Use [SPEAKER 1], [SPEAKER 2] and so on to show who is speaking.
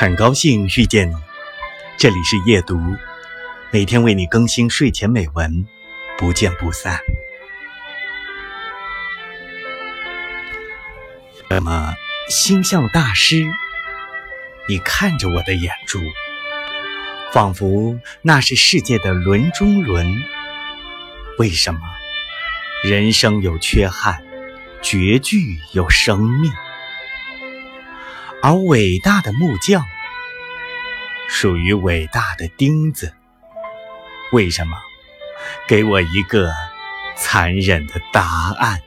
[SPEAKER 1] 很高兴遇见你，这里是夜读，每天为你更新睡前美文，不见不散。那么，星象大师，你看着我的眼珠，仿佛那是世界的轮中轮。为什么？人生有缺憾，绝句有生命。而伟大的木匠，属于伟大的钉子。为什么？给我一个残忍的答案。